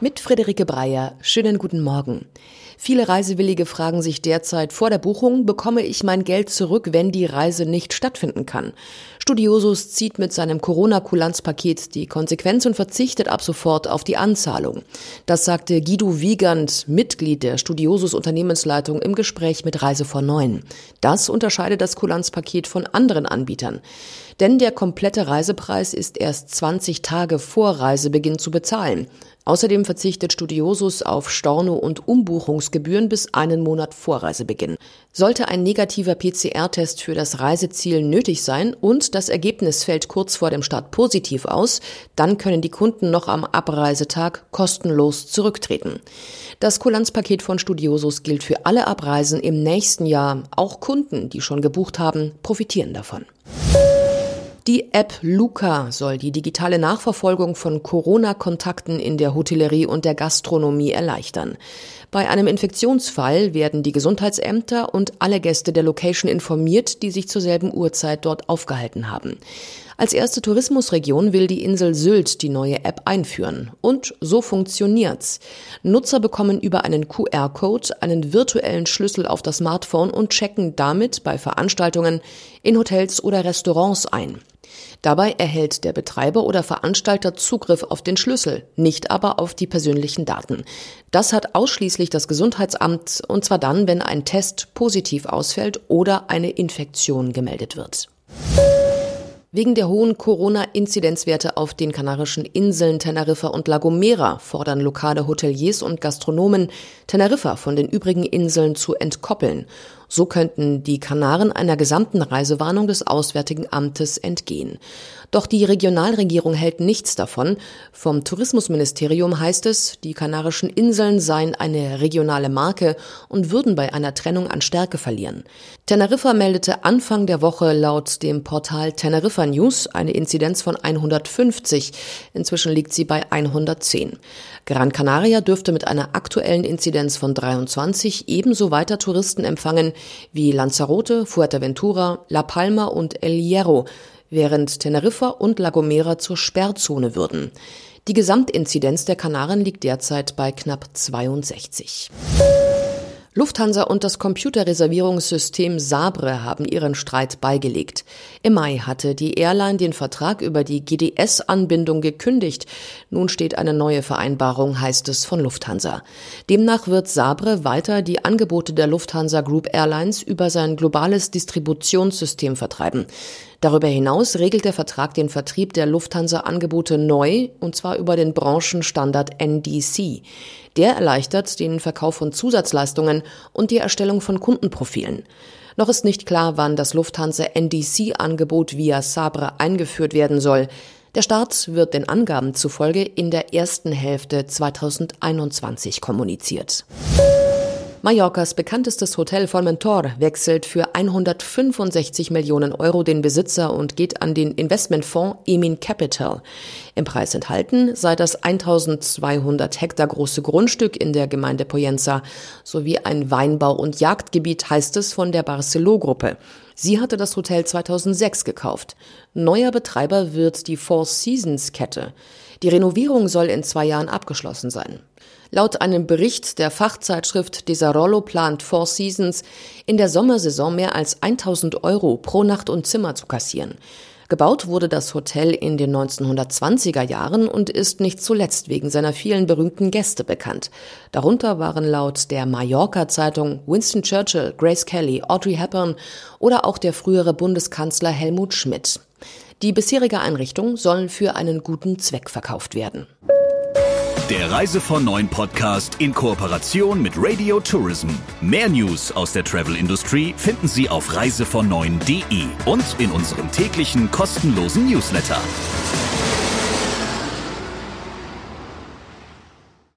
Mit Friederike Breyer. Schönen guten Morgen. Viele Reisewillige fragen sich derzeit vor der Buchung, bekomme ich mein Geld zurück, wenn die Reise nicht stattfinden kann? Studiosus zieht mit seinem Corona-Kulanzpaket die Konsequenz und verzichtet ab sofort auf die Anzahlung. Das sagte Guido Wiegand, Mitglied der Studiosus Unternehmensleitung im Gespräch mit Reise vor Neun. Das unterscheidet das Kulanzpaket von anderen Anbietern. Denn der komplette Reisepreis ist erst 20 Tage vor Reisebeginn zu bezahlen. Außerdem verzichtet Studiosus auf Storno- und Umbuchungsgebühren bis einen Monat vor Reisebeginn. Sollte ein negativer PCR-Test für das Reiseziel nötig sein und das Ergebnis fällt kurz vor dem Start positiv aus, dann können die Kunden noch am Abreisetag kostenlos zurücktreten. Das Kulanzpaket von Studiosus gilt für alle Abreisen im nächsten Jahr. Auch Kunden, die schon gebucht haben, profitieren davon. Die App Luca soll die digitale Nachverfolgung von Corona-Kontakten in der Hotellerie und der Gastronomie erleichtern. Bei einem Infektionsfall werden die Gesundheitsämter und alle Gäste der Location informiert, die sich zur selben Uhrzeit dort aufgehalten haben. Als erste Tourismusregion will die Insel Sylt die neue App einführen. Und so funktioniert's. Nutzer bekommen über einen QR-Code einen virtuellen Schlüssel auf das Smartphone und checken damit bei Veranstaltungen in Hotels oder Restaurants ein. Dabei erhält der Betreiber oder Veranstalter Zugriff auf den Schlüssel, nicht aber auf die persönlichen Daten. Das hat ausschließlich das Gesundheitsamt, und zwar dann, wenn ein Test positiv ausfällt oder eine Infektion gemeldet wird. Wegen der hohen Corona-Inzidenzwerte auf den Kanarischen Inseln Teneriffa und La Gomera fordern lokale Hoteliers und Gastronomen, Teneriffa von den übrigen Inseln zu entkoppeln. So könnten die Kanaren einer gesamten Reisewarnung des Auswärtigen Amtes entgehen. Doch die Regionalregierung hält nichts davon. Vom Tourismusministerium heißt es, die Kanarischen Inseln seien eine regionale Marke und würden bei einer Trennung an Stärke verlieren. Teneriffa meldete Anfang der Woche laut dem Portal Teneriffa News eine Inzidenz von 150. Inzwischen liegt sie bei 110. Gran Canaria dürfte mit einer aktuellen Inzidenz von 23 ebenso weiter Touristen empfangen wie Lanzarote, Fuerteventura, La Palma und El Hierro, während Teneriffa und La Gomera zur Sperrzone würden. Die Gesamtinzidenz der Kanaren liegt derzeit bei knapp 62. Lufthansa und das Computerreservierungssystem Sabre haben ihren Streit beigelegt. Im Mai hatte die Airline den Vertrag über die GDS-Anbindung gekündigt. Nun steht eine neue Vereinbarung, heißt es von Lufthansa. Demnach wird Sabre weiter die Angebote der Lufthansa Group Airlines über sein globales Distributionssystem vertreiben. Darüber hinaus regelt der Vertrag den Vertrieb der Lufthansa-Angebote neu, und zwar über den Branchenstandard NDC. Der erleichtert den Verkauf von Zusatzleistungen und die Erstellung von Kundenprofilen. Noch ist nicht klar, wann das Lufthansa NDC-Angebot via Sabre eingeführt werden soll. Der Start wird den Angaben zufolge in der ersten Hälfte 2021 kommuniziert. Mallorcas bekanntestes Hotel Formentor wechselt für 165 Millionen Euro den Besitzer und geht an den Investmentfonds Emin Capital. Im Preis enthalten sei das 1200 Hektar große Grundstück in der Gemeinde Poyenza sowie ein Weinbau- und Jagdgebiet, heißt es von der Barcelo-Gruppe. Sie hatte das Hotel 2006 gekauft. Neuer Betreiber wird die Four Seasons Kette. Die Renovierung soll in zwei Jahren abgeschlossen sein. Laut einem Bericht der Fachzeitschrift Desarollo plant Four Seasons in der Sommersaison mehr als 1000 Euro pro Nacht und Zimmer zu kassieren. Gebaut wurde das Hotel in den 1920er Jahren und ist nicht zuletzt wegen seiner vielen berühmten Gäste bekannt. Darunter waren laut der Mallorca Zeitung Winston Churchill, Grace Kelly, Audrey Hepburn oder auch der frühere Bundeskanzler Helmut Schmidt. Die bisherige Einrichtung soll für einen guten Zweck verkauft werden. Der Reise von Neuen Podcast in Kooperation mit Radio Tourism. Mehr News aus der Travel Industry finden Sie auf reisevon und in unserem täglichen kostenlosen Newsletter.